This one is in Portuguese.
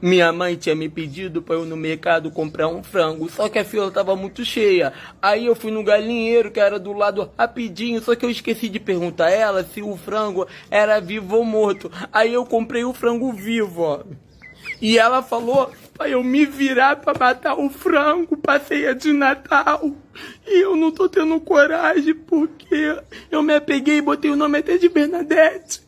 Minha mãe tinha me pedido para eu no mercado comprar um frango, só que a fila estava muito cheia. Aí eu fui no galinheiro que era do lado rapidinho, só que eu esqueci de perguntar a ela se o frango era vivo ou morto. Aí eu comprei o frango vivo, ó. E ela falou pra eu me virar para matar o frango pra ceia de Natal. E eu não tô tendo coragem porque eu me apeguei e botei o nome até de Bernadette.